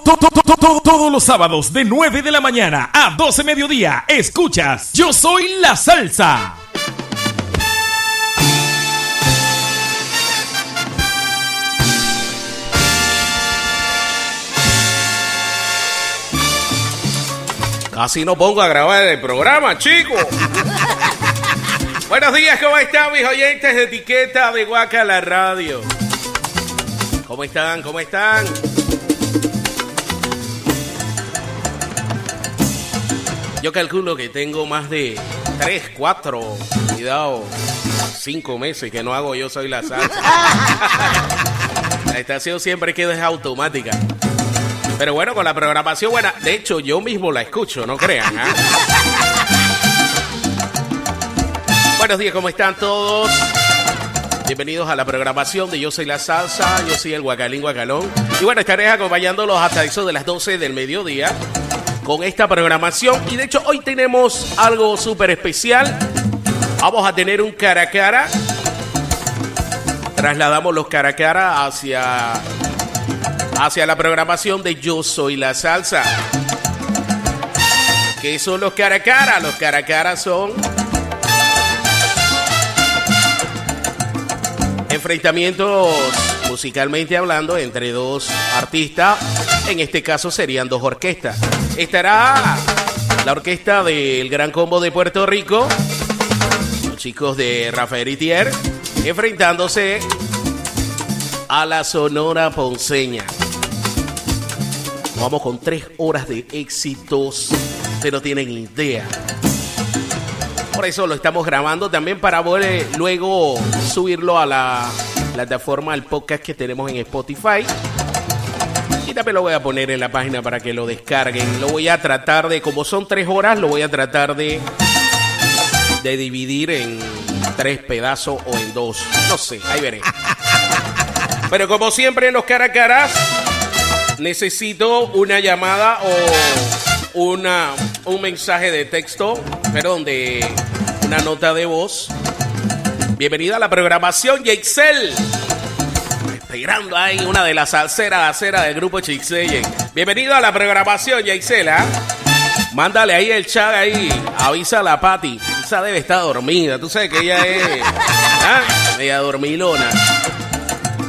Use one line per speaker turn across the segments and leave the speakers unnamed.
Todos los sábados de 9 de la mañana a 12 mediodía escuchas Yo Soy la Salsa.
Casi no pongo a grabar el programa, chicos. Buenos días, ¿cómo están mis oyentes de etiqueta de Guaca la Radio? ¿Cómo están? ¿Cómo están? Yo calculo que tengo más de 3, 4, cuidado, 5 meses que no hago yo soy la salsa. la estación siempre queda es automática. Pero bueno, con la programación buena, de hecho yo mismo la escucho, no crean. ¿ah? Buenos días, ¿cómo están todos? Bienvenidos a la programación de Yo Soy la Salsa, yo soy el Guacalín Guacalón. Y bueno, estaré acompañándolos hasta eso de las 12 del mediodía con esta programación. Y de hecho hoy tenemos algo súper especial. Vamos a tener un cara a cara. Trasladamos los cara a cara hacia hacia la programación de Yo Soy la Salsa. ¿Qué son los cara a cara? Los cara a cara son enfrentamientos musicalmente hablando entre dos artistas. En este caso serían dos orquestas. Estará la orquesta del Gran Combo de Puerto Rico, los chicos de Rafael Itier, enfrentándose a la Sonora Ponceña. Vamos con tres horas de éxitos. Ustedes no tienen idea. Por eso lo estamos grabando también para poder luego subirlo a la plataforma, al podcast que tenemos en Spotify. Y también lo voy a poner en la página para que lo descarguen. Lo voy a tratar de, como son tres horas, lo voy a tratar de, de dividir en tres pedazos o en dos. No sé, ahí veré. Pero como siempre en los cara a caras, necesito una llamada o una, un mensaje de texto, perdón, de una nota de voz. Bienvenida a la programación, Yeixel. Esperando ahí una de las salseras aceras del grupo Chixeye. Bienvenido a la programación, Yeixel. ¿ah? Mándale ahí el chat ahí. Avisa a la Patti. Esa debe estar dormida. Tú sabes que ella es. ¿ah? Media dormilona.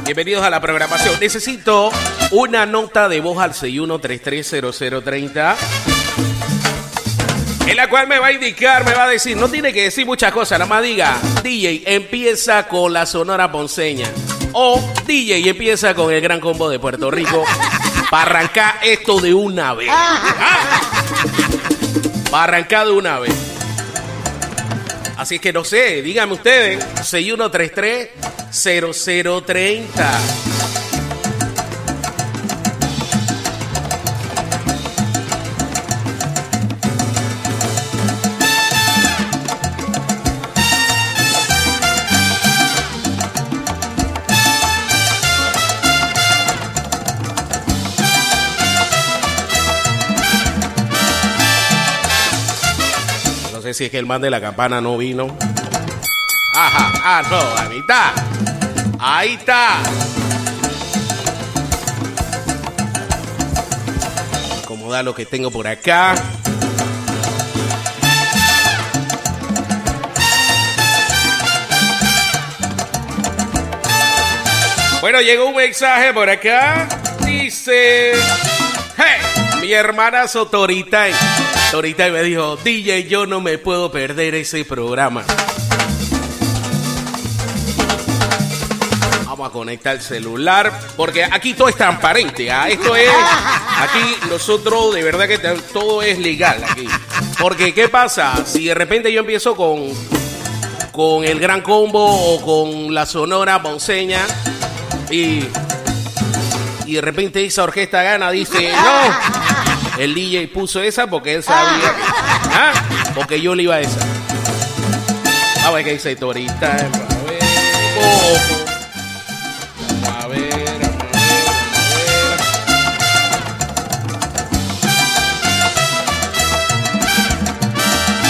Bienvenidos a la programación. Necesito una nota de voz al 61330030 en la cual me va a indicar, me va a decir, no tiene que decir muchas cosas, nada más diga, DJ empieza con la Sonora Ponceña o DJ empieza con el Gran Combo de Puerto Rico para arrancar esto de una vez. Ah. Ah. Para arrancar de una vez. Así que no sé, díganme ustedes, 6133 0030. Si es que el man de la campana no vino. Ajá, ah, no, ahí está. Ahí está. Acomodar lo que tengo por acá. Bueno, llegó un mensaje por acá. Dice. Hey, mi hermana Sotorita. Torita me dijo, DJ, yo no me puedo perder ese programa. Vamos a conectar el celular, porque aquí todo es transparente. ¿ah? Esto es, aquí nosotros de verdad que todo es legal aquí. Porque, ¿qué pasa? Si de repente yo empiezo con, con el Gran Combo o con la Sonora Ponceña y, y de repente esa orquesta gana, dice, no, el DJ puso esa porque él sabía, ¿ah? porque yo le iba a esa. A ver qué dice Torita. A ver, ojo. A ver, a ver, a ver.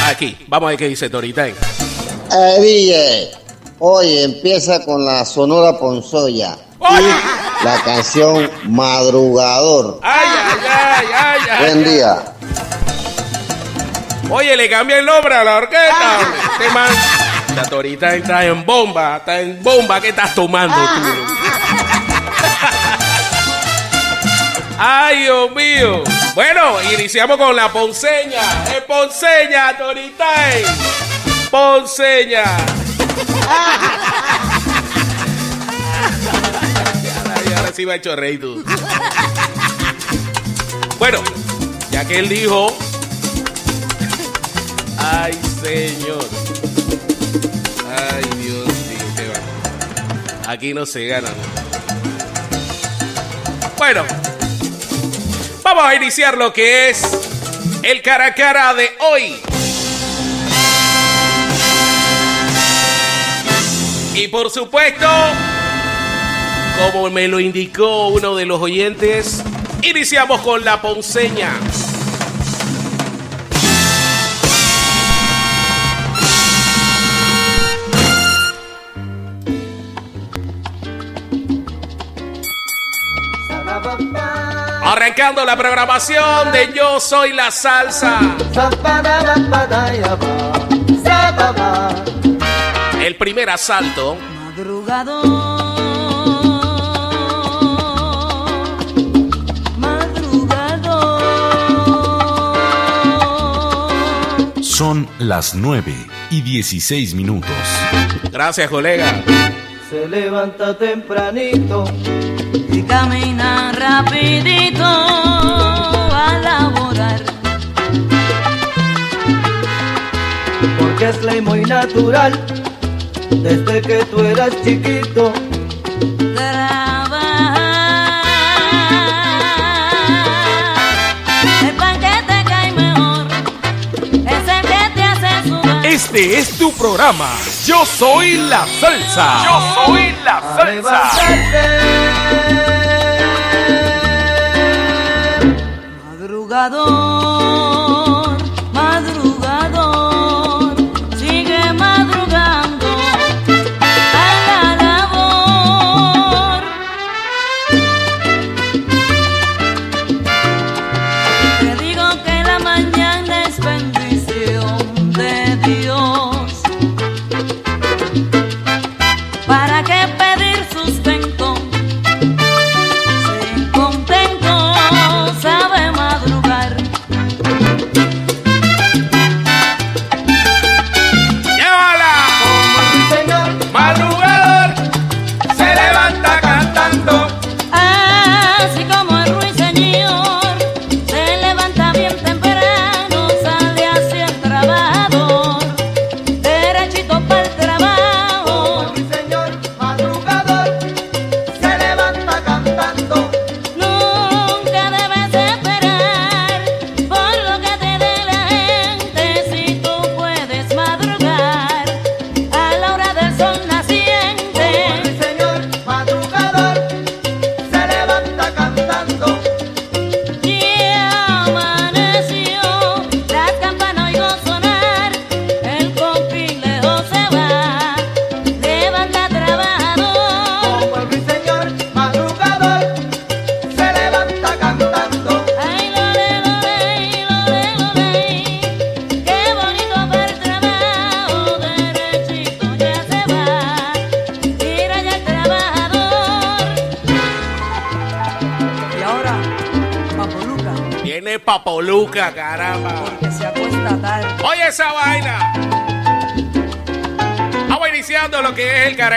Aquí, vamos a ver qué dice Torita.
Eh, DJ, Hoy empieza con la Sonora Ponzoya y la canción Madrugador.
Ay, ay, ay, ay, ay.
Buen día.
Oye, le cambié el nombre a la orquesta. Este man. La torita está en bomba, está en bomba. ¿Qué estás tomando tú? Ay, Dios mío. Bueno, iniciamos con la ponceña. Es ponceña, Torita. Ponceña. Ahora sí ha hecho reír tú. Bueno, ya que él dijo. Ay, señor. Ay, Dios mío, qué va. Aquí no se gana. Bueno, vamos a iniciar lo que es el cara a cara de hoy. Y por supuesto, como me lo indicó uno de los oyentes, iniciamos con la ponceña. Arrancando la programación de Yo Soy la Salsa. El primer asalto.
Madrugador, madrugador.
Son las 9 y 16 minutos.
Gracias, colega.
Se levanta tempranito,
Y camina rapidito a laborar.
porque es ley muy natural. Desde que tú eras chiquito,
Trabajar. El pan que te cae mejor es el que te hace sudar.
Este es tu programa. Yo soy la salsa. Yo soy la
a levantarte.
Madrugador,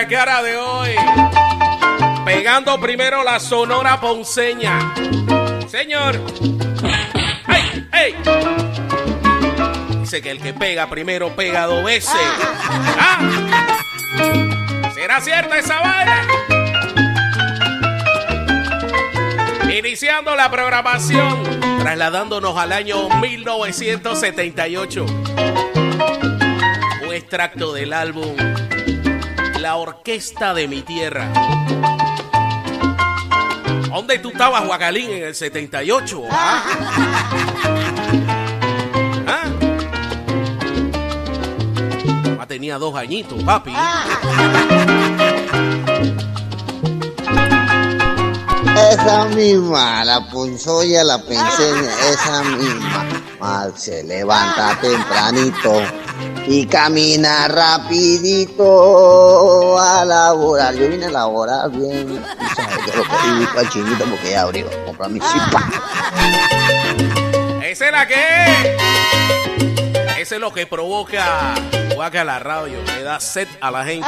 cara de hoy. Pegando primero la sonora ponceña. Señor. ¡Ey! ¡Ey! Dice que el que pega primero pega dos veces. ¿Ah? ¿Será cierta esa vaina? Iniciando la programación, trasladándonos al año 1978. Un extracto del álbum La Orquesta de mi Tierra. ¿Dónde tú estabas, Guacalín, en el 78? ¿Ah? ¿Ah?
tenía dos añitos, papi.
Esa misma, la ponzoya la pensé en esa misma. Mal, se levanta tempranito y camina rapidito a laborar. Yo vine a laborar bien, sabes, yo lo pedí para chinito porque ya abrió, comprar mi chipa.
¿Esa es la que? Ese es lo que provoca guaca la radio, le da sed a la gente.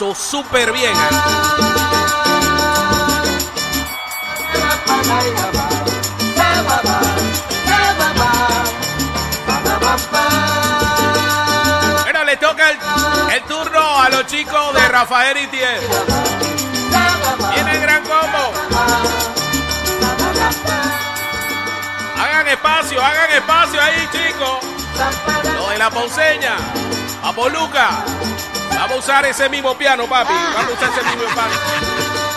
Empezó súper bien. Bueno, le toca el, turno a los chicos de Rafael y Tiel. Viene el gran combo. Hagan espacio, hagan espacio ahí, chicos. Lo de la ponceña. Vamos, Luca. Vamos usar ese mismo piano, papi. Vamos a usar ese mismo piano.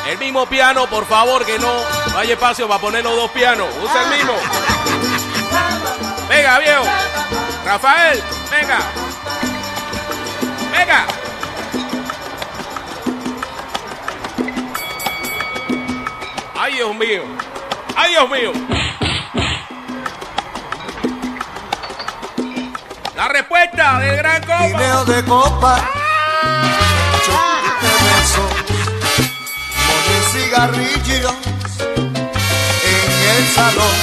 El mismo piano, por favor, que no, no hay espacio para poner los dos pianos. Usa el mismo. Venga, viejo. Rafael, venga. Venga. Ay, Dios mío. Ay, Dios mío. La respuesta del gran combo.
Guineo de copa, cigarrillos en el salón.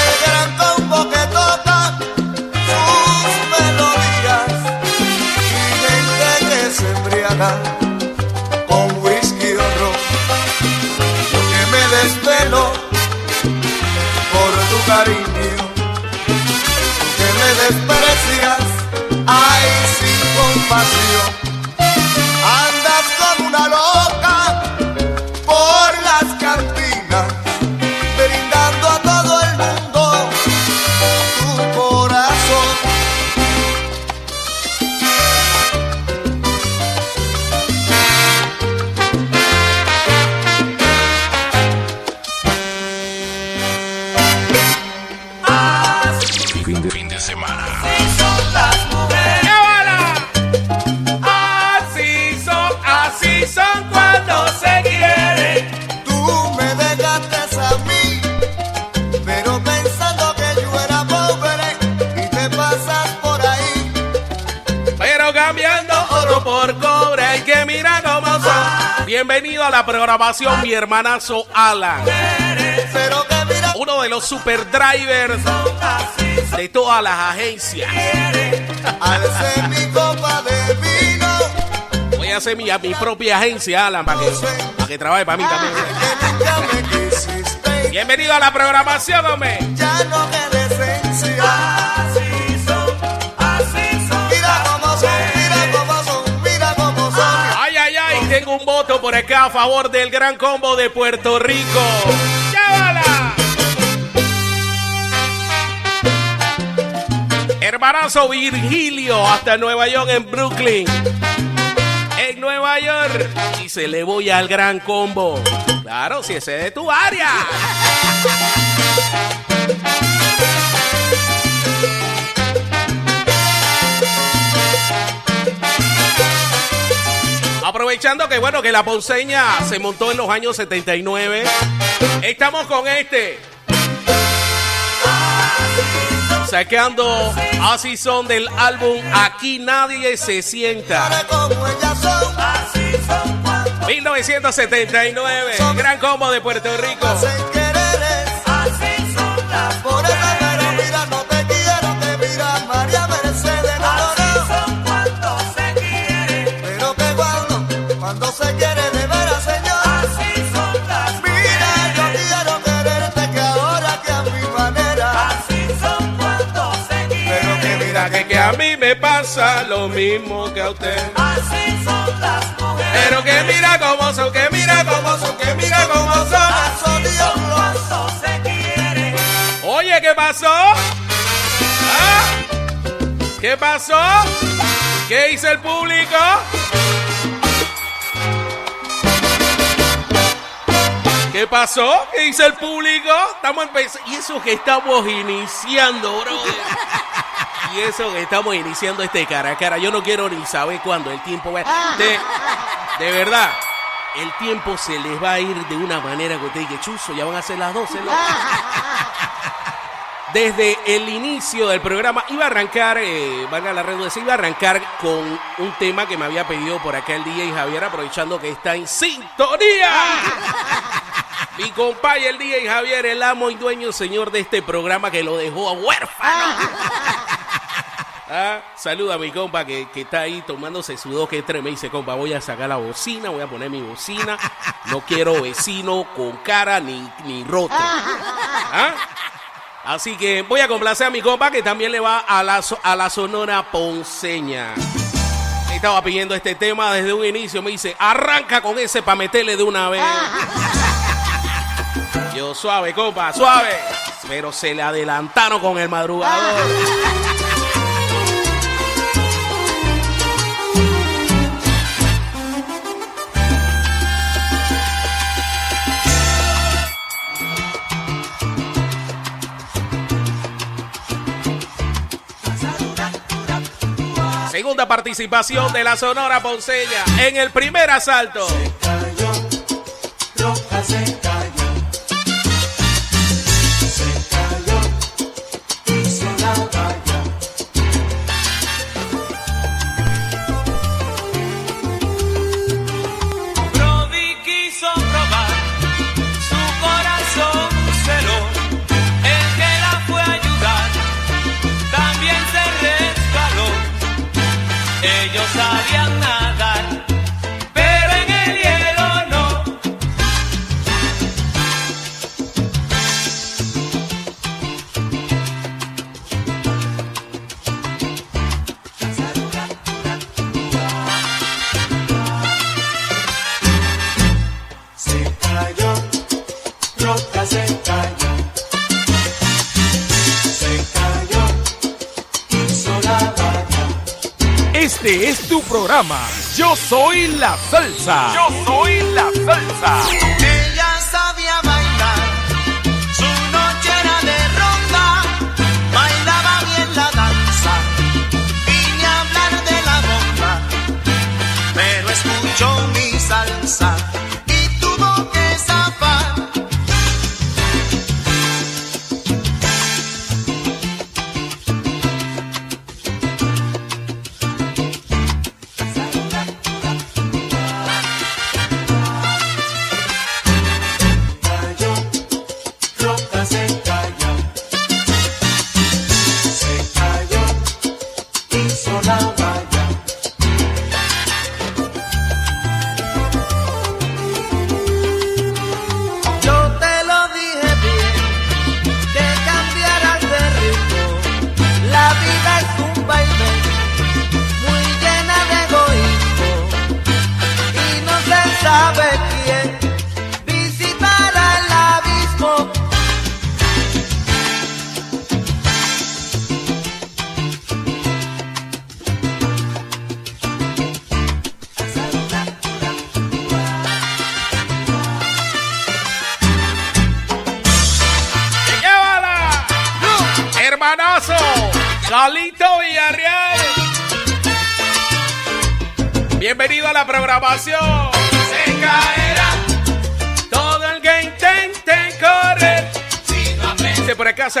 El gran combo que toca sus melodías y gente que se embriaga con whisky o ron. Yo que me desvelo por tu cariño que me sin compasión.
Bienvenido a la programación, mi hermanazo Alan.
Uno de los super drivers de todas las agencias. Voy a hacer mi, mi propia agencia, Alan, para que, trabaje para mí también. Bienvenido a la programación, hombre.
Ya no me
por acá a favor del gran combo de Puerto Rico. ¡Llévala! Hermanazo Virgilio hasta Nueva York en Brooklyn. En Nueva York. Y se le voy al gran combo. Claro, si ese es de tu área. Aprovechando que bueno que la ponceña se montó en los años 79. Estamos con este. Sacando así son del álbum Aquí nadie se sienta.
Mira cómo ellas son. Así son cuando
1979. Gran combo de Puerto Rico. Pasa lo mismo que a usted.
Así son las mujeres.
Pero que mira cómo son, que mira cómo son, que mira cómo son.
Paso Dios cuando se quiere.
Oye, ¿qué pasó? ¿Ah? ¿Qué pasó? ¿Qué dice el público? ¿Qué pasó? ¿Qué dice el público? Estamos empezando. Y eso que estamos iniciando, bro. Y eso que estamos iniciando este cara a cara. Yo no quiero ni saber cuándo el tiempo va. De, de verdad, el tiempo se les va a ir de una manera que usted dice, chuzo, ya van a ser las 12. ¿no? Desde el inicio del programa iba a arrancar, eh, valga la redundancia, iba a arrancar con un tema que me había pedido por acá el DJ Javier, aprovechando que está en sintonía. Mi compadre el DJ Javier, el amo y dueño señor de este programa que lo dejó a huérfano. Ah, saluda a mi compa que, que está ahí tomándose su dos que tres. Me dice, compa, voy a sacar la bocina, voy a poner mi bocina. No quiero vecino con cara ni, ni roto. ¿Ah? Así que voy a complacer a mi compa que también le va a la, a la sonora ponceña. Estaba pidiendo este tema desde un inicio. Me dice, arranca con ese para meterle de una vez. Yo suave, compa, suave. Pero se le adelantaron con el madrugador. Segunda participación de la Sonora Ponceña en el primer asalto.
cayó, roja se cayó,
Yo soy la salsa. Yo soy la salsa.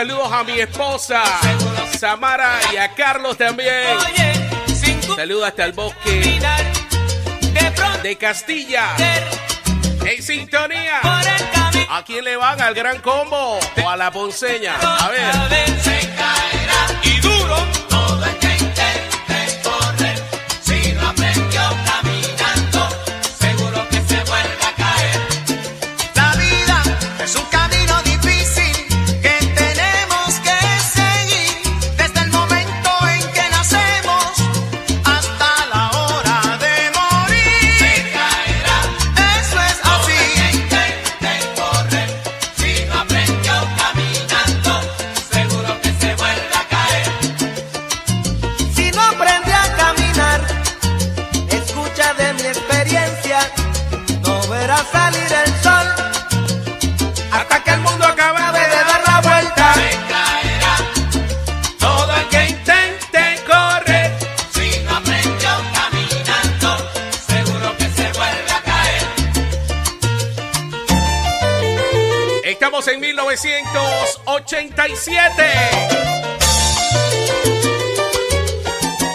Saludos a mi esposa Samara y a Carlos también. Saludos hasta el bosque de Castilla. En sintonía. ¿A quién le van? ¿Al gran combo o a la ponceña? A ver. 1987.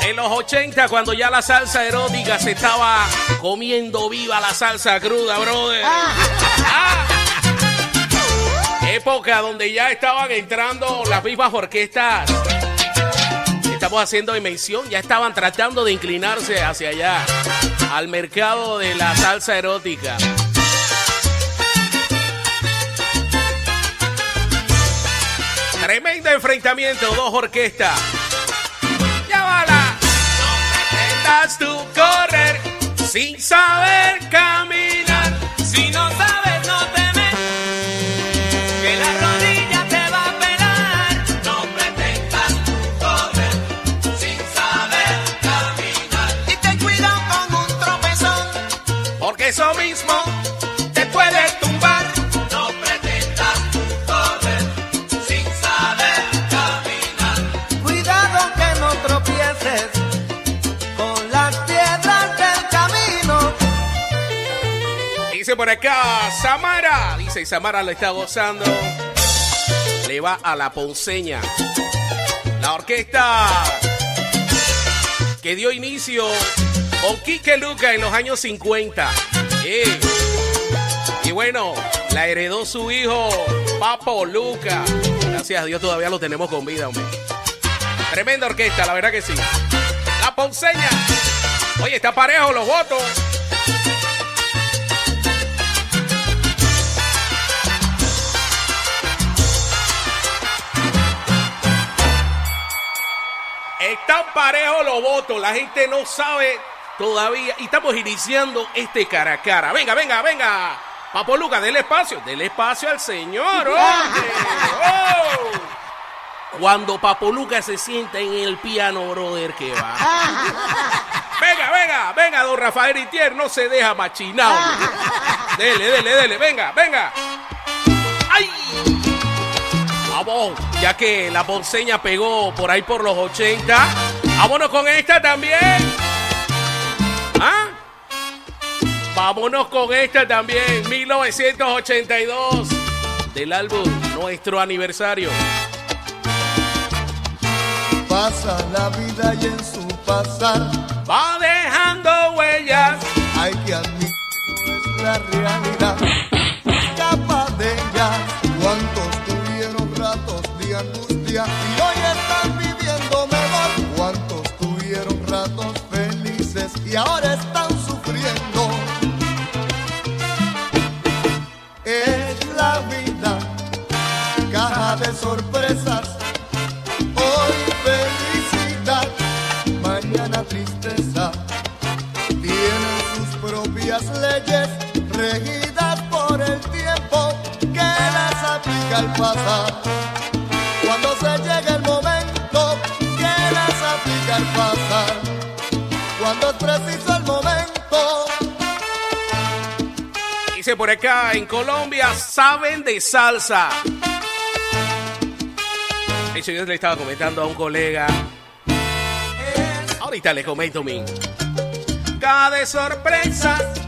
En los 80, cuando ya la salsa erótica se estaba comiendo viva la salsa cruda, brother. Ah. Época donde ya estaban entrando las mismas orquestas. que Estamos haciendo dimensión, ya estaban tratando de inclinarse hacia allá, al mercado de la salsa erótica. Tremendo enfrentamiento, dos orquestas. Bala. No pretendas tú correr sin saber caminar. Dice por acá, Samara. Dice, Samara lo está gozando. Le va a la ponceña. La orquesta que dio inicio con Quique Luca en los años 50. Eh. Y bueno, la heredó su hijo, Papo Luca. Gracias a Dios todavía lo tenemos con vida, hombre. Tremenda orquesta, la verdad que sí. La ponceña. Oye, está parejo los votos. Están parejos los votos, la gente no sabe todavía. Y estamos iniciando este cara a cara. Venga, venga, venga. Papo Lucas, del espacio, del espacio al señor. Oh. Cuando Papo Lucas se sienta en el piano, brother, que va. Venga, venga, venga, don Rafael Itier, no se deja machinado. Dele, dele, dele, venga, venga. ¡Ay! Vamos, ya que la ponceña pegó por ahí por los 80. Vámonos con esta también. ¿Ah? Vámonos con esta también. 1982. Del álbum Nuestro Aniversario.
Pasa la vida y en su pasar
Va dejando huellas.
hay que admitir no es la realidad. Escapa de ella. Por
acá, en Colombia saben de salsa. Hecho, yo le estaba comentando a un colega. Ahorita le comento mi. Cada sorpresa.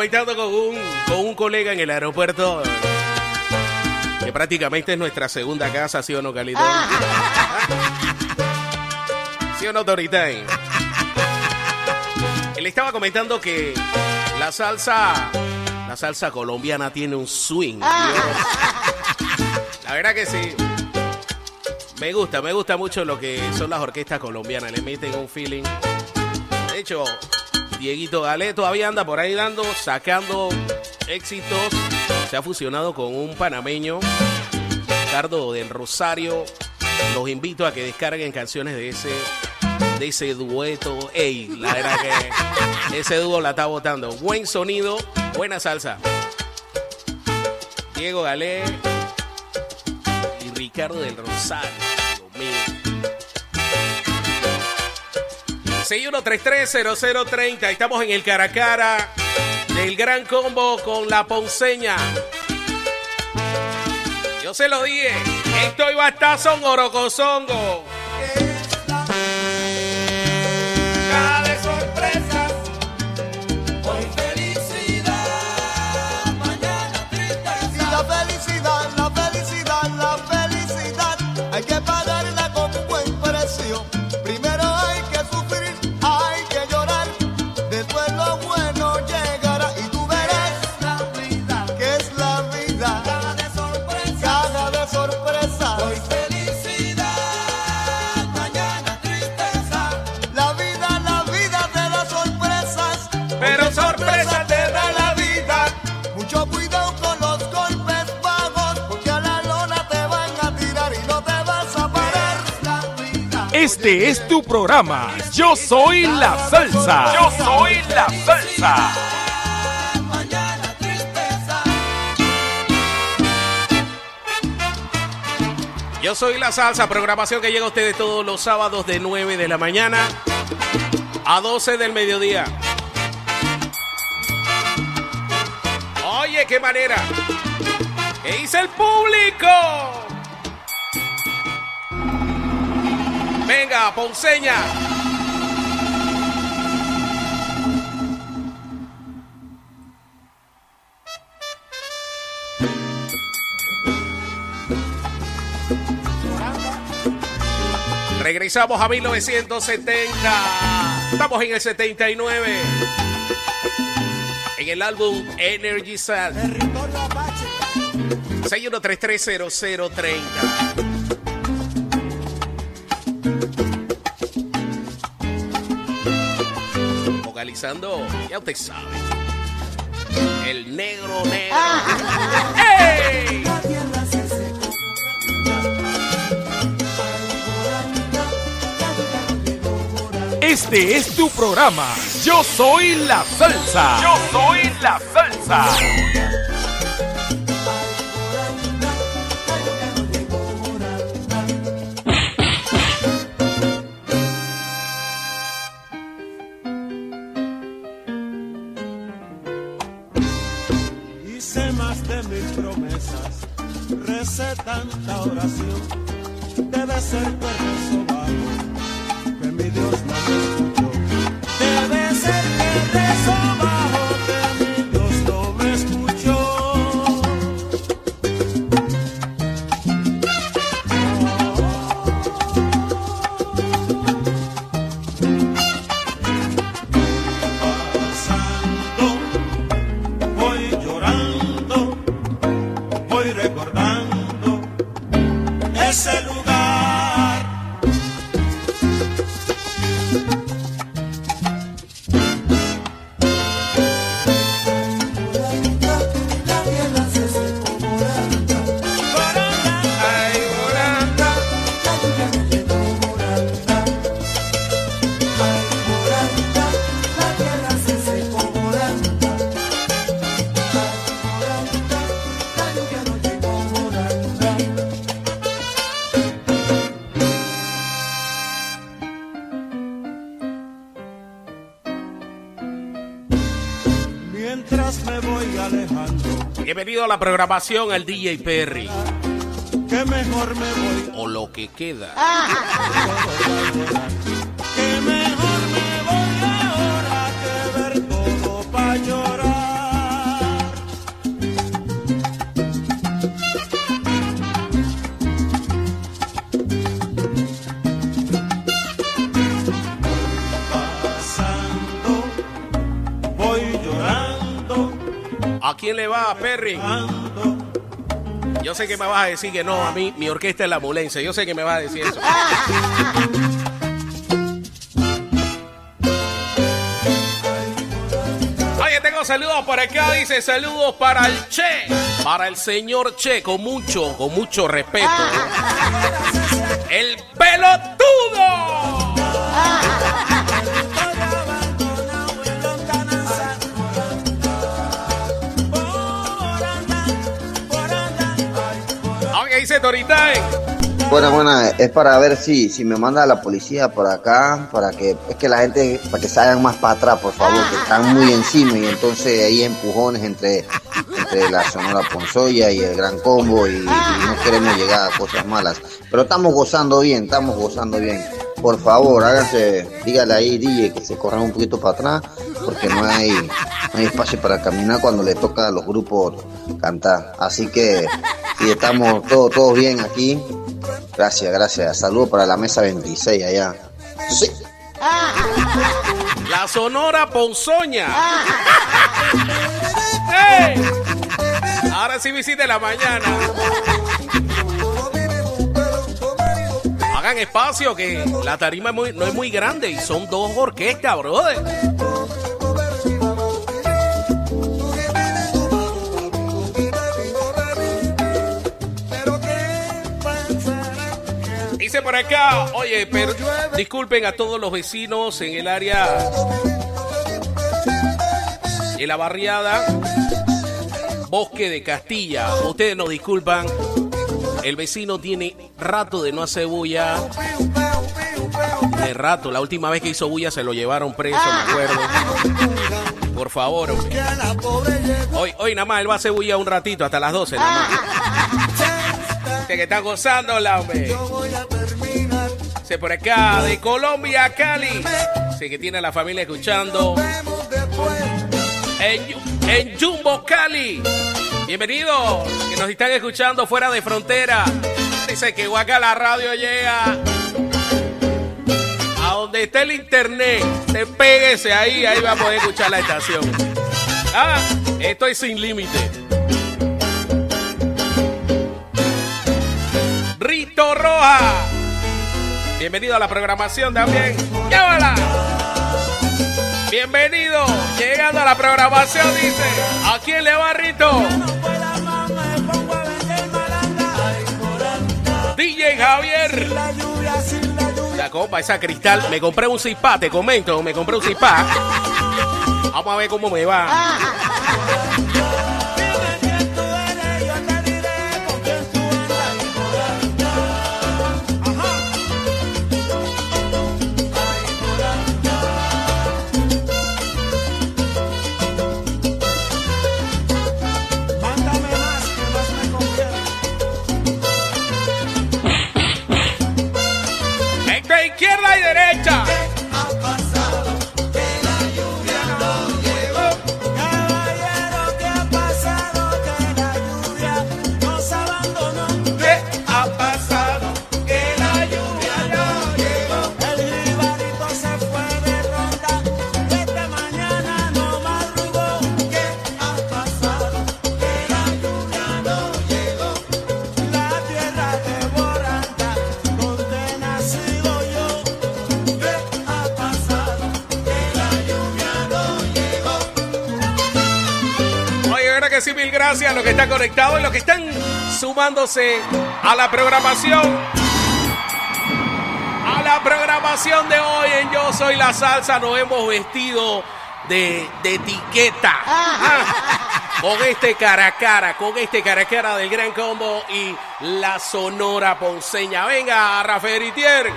Comentando con un, con un colega en el aeropuerto. Que prácticamente es nuestra segunda casa, ¿sí o no, Calito? ¿Sí o no, Toritán? Él estaba comentando que la salsa, la salsa colombiana tiene un swing. Dios. La verdad que sí. Me gusta, me gusta mucho lo que son las orquestas colombianas. Le meten un feeling. De hecho, Dieguito Galé todavía anda por ahí dando, sacando éxitos. Se ha fusionado con un panameño, Ricardo del Rosario. Los invito a que descarguen canciones de ese, de ese dueto. Ey, la verdad que ese dúo la está botando. Buen sonido, buena salsa. Diego Galé y Ricardo del Rosario. 61330030. Estamos en el cara a cara del gran combo con la ponceña. Yo se lo dije. Esto iba a
Este es tu programa. Yo soy la salsa. Yo soy la salsa.
Yo soy la salsa, programación que llega a ustedes todos los sábados de 9 de la mañana a 12 del mediodía. Oye, qué manera. ¿Qué dice el público? Venga, Ponceña. Regresamos a 1970. Estamos en el 79. En el álbum Energy Sad. 61330030. Ya usted sabe. El negro negro. ¡Ey!
Este es tu programa. Yo soy la salsa. Yo soy la salsa.
La programación al DJ Perry.
Que mejor me voy,
O lo que queda. ¿A quién le va, Perry? Yo sé que me vas a decir que no, a mí, mi orquesta es la ambulancia. Yo sé que me vas a decir eso. Oye, tengo saludos por acá. Dice saludos para el Che. Para el señor Che, con mucho, con mucho respeto. ¡El Toritay.
Buena, buena, es para ver si, si me manda la policía por acá, para que, es que la gente, para que salgan más para atrás, por favor, que están muy encima y entonces hay empujones entre, entre la Sonora Ponzoya y el Gran Combo y, y no queremos llegar a cosas malas. Pero estamos gozando bien, estamos gozando bien. Por favor, háganse, dígale ahí, DJ, que se corran un poquito para atrás, porque no hay, no hay espacio para caminar cuando le toca a los grupos cantar. Así que, si estamos todos, todos bien aquí, Gracias, gracias. Saludos para la mesa 26 allá. Sí.
La Sonora Ponzoña. ¡Ey! Ahora sí visite la mañana. Hagan espacio que la tarima es muy- no es muy grande y son dos orquestas, brother. Dice por acá, oye, pero disculpen a todos los vecinos en el área, en la barriada Bosque de Castilla. Ustedes nos disculpan, el vecino tiene rato de no hacer bulla. De rato, la última vez que hizo bulla se lo llevaron preso, me acuerdo. Por favor, hombre. Hoy, hoy nada más él va a hacer bulla un ratito, hasta las 12 nada más. Este que está gozando, la hombre. Por acá, de Colombia Cali. Sé que tiene a la familia escuchando. En, en Jumbo, Cali. Bienvenidos, que nos están escuchando fuera de frontera. Dice que Guaca la radio llega a donde esté el internet. Te péguese ahí, ahí va a poder escuchar la estación. Ah, estoy sin límite. Rito Roja. Bienvenido a la programación también. ¡Llévala! Bienvenido. Llegando a la programación, dice. ¿A quién le va Rito? DJ Javier. La copa, esa cristal. Me compré un zipá, te comento. Me compré un zipá. Vamos a ver cómo me va. Gracias a los que están conectados y los que están sumándose a la programación. A la programación de hoy en Yo Soy la Salsa nos hemos vestido de, de etiqueta. Ah, Con este cara a cara, con este cara a cara del Gran Combo y la Sonora Ponceña. Venga, Rafael Itier.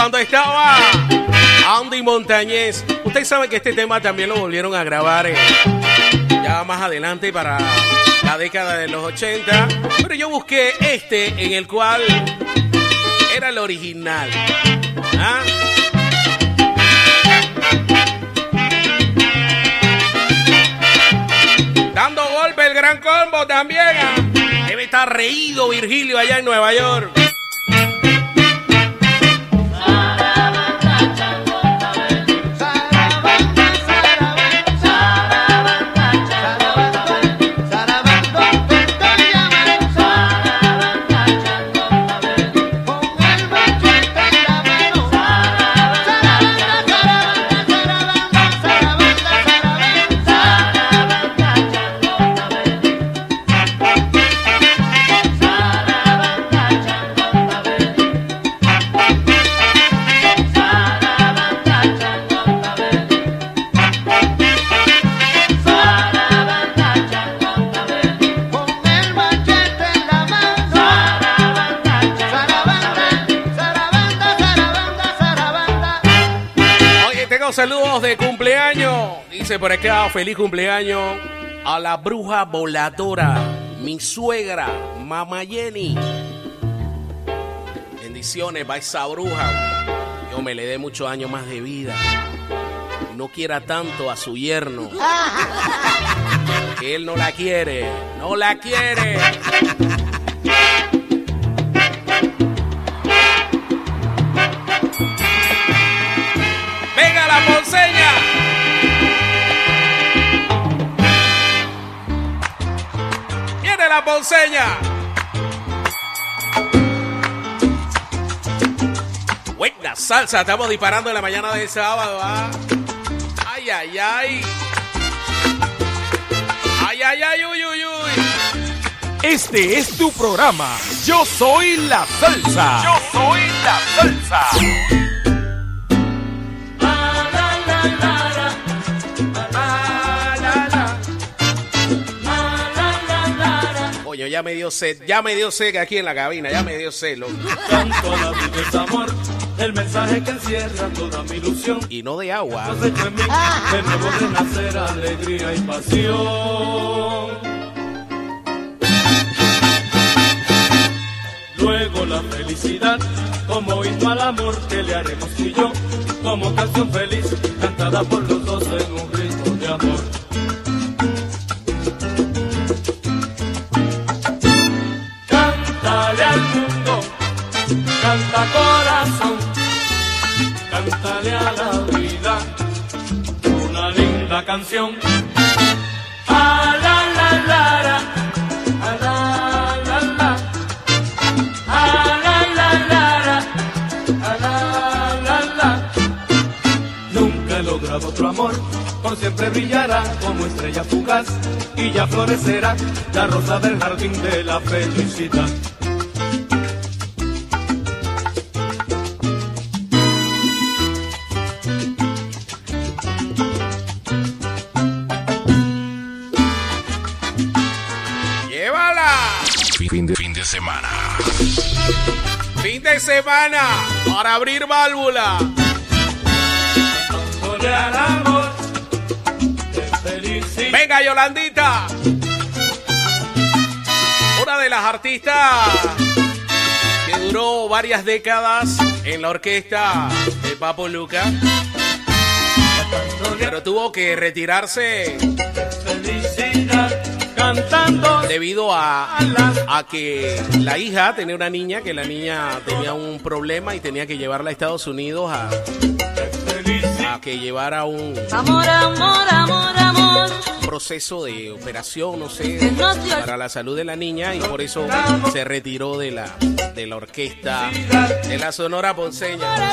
Cuando estaba Andy Montañez. Ustedes saben que este tema también lo volvieron a grabar eh, ya más adelante para la década de los 80. Pero yo busqué este en el cual era el original. ¿Ah? Dando golpe el gran combo también. ah. Debe estar reído Virgilio allá en Nueva York. Saludos de cumpleaños. Dice por acá, feliz cumpleaños a la bruja voladora, mi suegra, mamá Jenny. Bendiciones, va esa bruja. Yo me le dé muchos años más de vida. No quiera tanto a su yerno. Que él no la quiere. No la quiere. Ponceña. Buena salsa, estamos disparando en la mañana del sábado. ¿ah? Ay, ay, ay. Ay, ay, ay, uy, uy, uy.
Este es tu programa. Yo soy la salsa. Yo soy la salsa.
Coño, ya me dio sed, ya me dio sed aquí en la cabina, ya me dio sed. loco.
Canto la vida es amor, el mensaje que encierra toda mi ilusión.
Y no de agua.
En mí, de nuevo renacer, alegría y pasión. Luego la felicidad, como himno al amor que le haremos tú y yo, como canción feliz, cantada por los dos en un a la vida una linda canción. A la la la, a la la la, a la la la la, a la la la. Nunca he logrado otro amor, por siempre brillará como estrella fugaz y ya florecerá la rosa del jardín de la felicidad.
Fin de, semana.
Fin de semana para abrir válvula.
Dándole al amor de felicidad.
Venga, Yolandita. Una de las artistas que duró varias décadas en la orquesta de Papo Luca, pero tuvo que retirarse
cantando
debido a, a que la hija tenía una niña, que la niña tenía un problema y tenía que llevarla a Estados Unidos a, a que llevara un
Amor, amor, amor, amor.
proceso de operación, no sé, para la salud de la niña y por eso se retiró de la, de la orquesta de la Sonora Ponceña.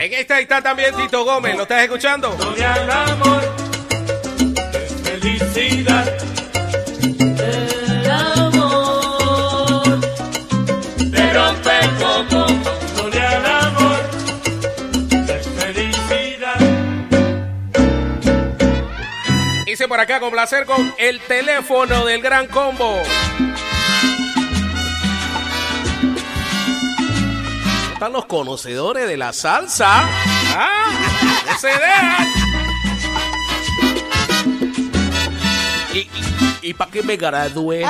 En esta está también Tito Gómez, ¿lo estás escuchando?
Felicidad,
El amor.
rompe. Historia de amor, felicidad.
Hice por acá con placer con el teléfono del gran combo. Están los conocedores de la salsa. ¿Ah? No se dejan. ¿Y, para qué me gradué?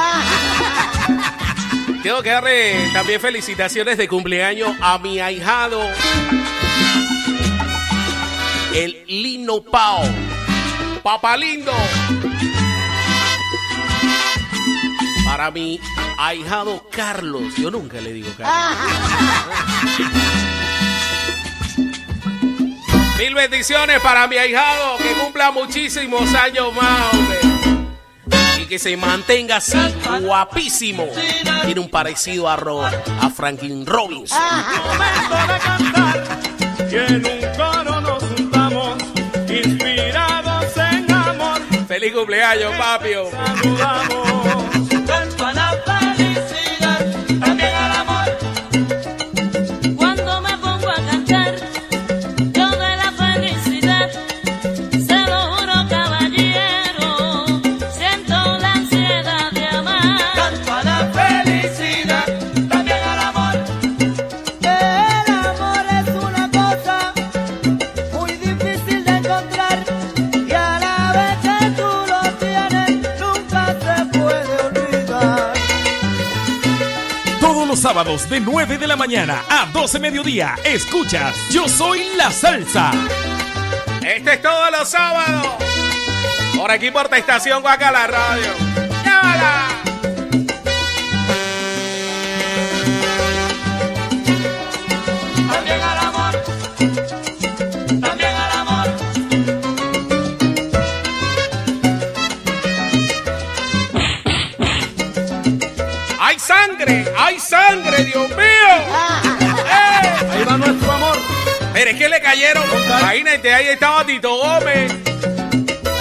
Tengo que darle también felicitaciones de cumpleaños a mi ahijado, el Lino Pao. Papá lindo. Para mi ahijado Carlos. Yo nunca le digo Carlos. Mil bendiciones para mi ahijado. Que cumpla muchísimos años más, hombre. Que se mantenga así, guapísimo. Tiene un parecido a, Ro- a Franklin Robbins.
Momento de cantar,
sábados de 9 de la mañana a 12 mediodía, escuchas Yo Soy la Salsa.
Este es todos los sábados. Por aquí por Estación Guacala Radio. Cayeron. Imagínate, ahí estaba Tito Gómez,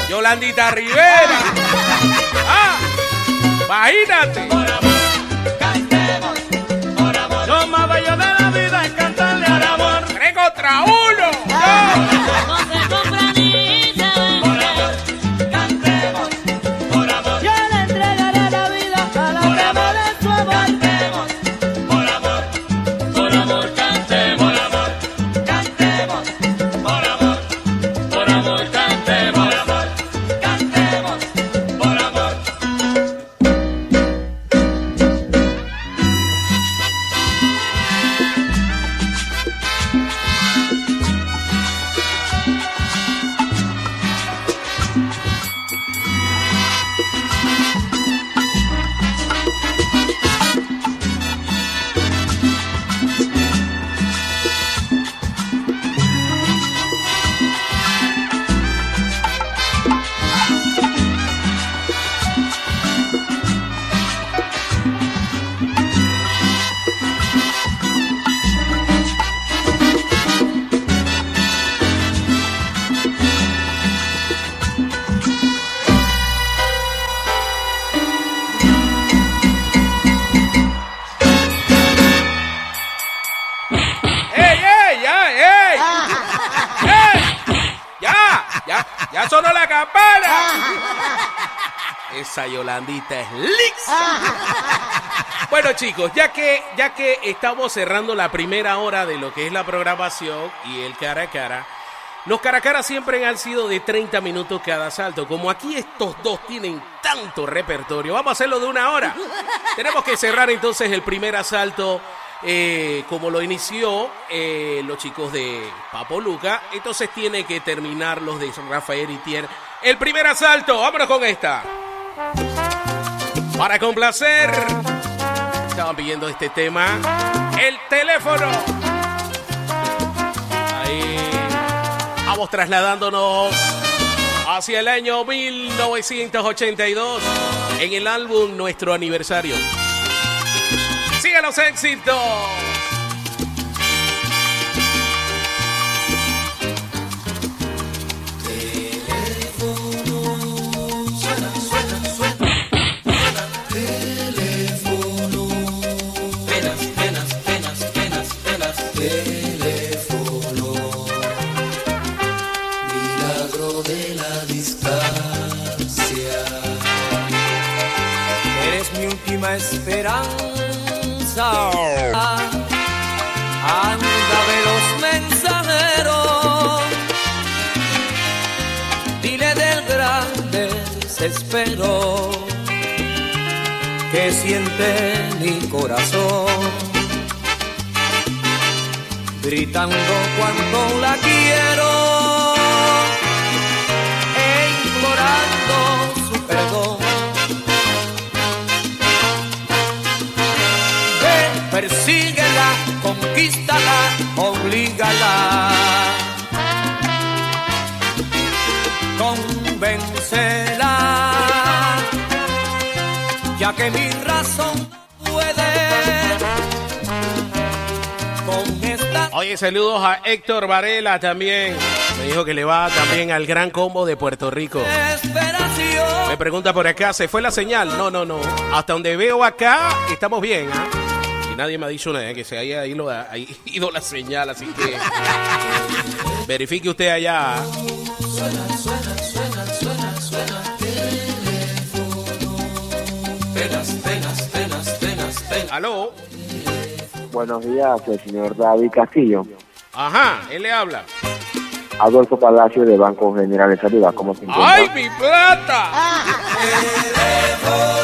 Yolandita Rivera. ¡Ah! Imagínate.
Por amor, cantemos, por amor. Lo más bello de la vida es cantarle al amor.
¡Tres contra uno!
No
Esa Yolandita es Lix. Bueno, chicos, ya que, ya que estamos cerrando la primera hora de lo que es la programación y el cara a cara, los cara a cara siempre han sido de 30 minutos cada salto. Como aquí estos dos tienen tanto repertorio, vamos a hacerlo de una hora. Tenemos que cerrar entonces el primer asalto eh, como lo inició eh, los chicos de Papo Luca. Entonces tiene que terminar los de Rafael Itier. El primer asalto, vámonos con esta. Para complacer, estaban pidiendo este tema. El teléfono. Vamos trasladándonos hacia el año 1982 en el álbum Nuestro Aniversario. ¡Sigue los éxitos!
Desespero que siente mi corazón. Gritando cuando la quiero e implorando su perdón. Ve, persíguela, conquístala, oblígala. Que mi razón no puede esta
Oye, saludos a Héctor Varela también. Me dijo que le va también al gran combo de Puerto Rico. Me pregunta por acá, ¿se fue la señal? No, no, no. Hasta donde veo acá, estamos bien, ¿ah? Y nadie me ha dicho nada, que se haya ido, ha ido la señal, así que verifique usted allá. ¿Aló?
Buenos días, el señor David Castillo.
Ajá, él le habla.
Adolfo Palacio de Banco General de Salud. ¿Cómo se encuentra?
¡Ay, mi plata!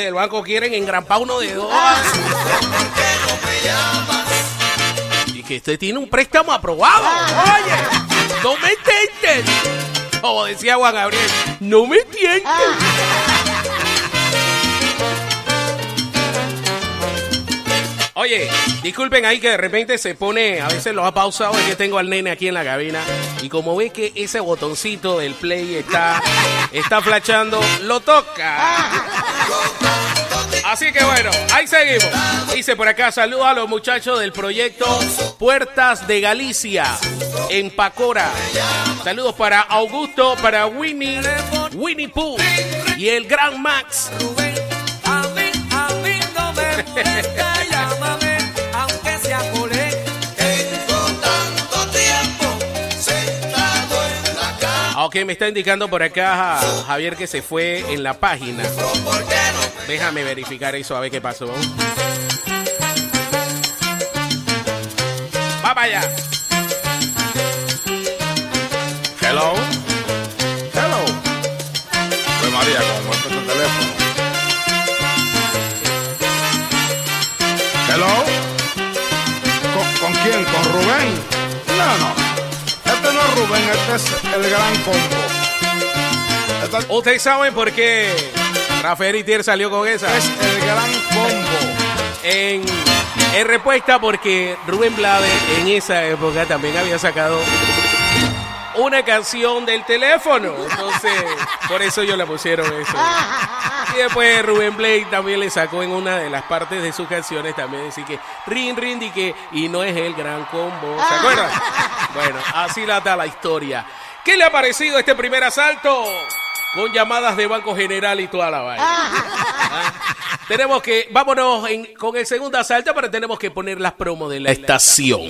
del banco quieren engrampar uno de dos. Y que usted tiene un préstamo aprobado. Oye, no me tienten. Como decía Juan Gabriel, no me tienten. Oye, disculpen ahí que de repente se pone, a veces lo ha pausado, es que tengo al nene aquí en la cabina y como ve que ese botoncito del play está, está flashando, lo toca. Así que bueno, ahí seguimos. Dice por acá, saludos a los muchachos del proyecto Puertas de Galicia en Pacora. Saludos para Augusto, para Winnie, Winnie Pooh y el Gran Max. Ok, me está indicando por acá Javier que se fue en la página. Déjame verificar eso a ver qué pasó. Va para allá. Hello. Hello.
Pues María, ¿cómo está tu teléfono? Hello. ¿Con, con quién? ¿Con Rubén? No, no. Rubén, este es el gran combo.
Ustedes saben por qué Rafael Itier salió con esa.
es el gran combo.
En, en respuesta porque Rubén Blade en esa época también había sacado una canción del teléfono. Entonces, por eso ellos le pusieron eso. Y después Rubén Blake también le sacó en una de las partes de sus canciones también decir que rin rin y que y no es el gran combo. ¿Se acuerdan? Bueno, así la da la historia. ¿Qué le ha parecido este primer asalto? Con llamadas de Banco General y toda la vaina. Ah. Tenemos que, vámonos en- con el segundo asalto, pero tenemos que poner las promos de la estación.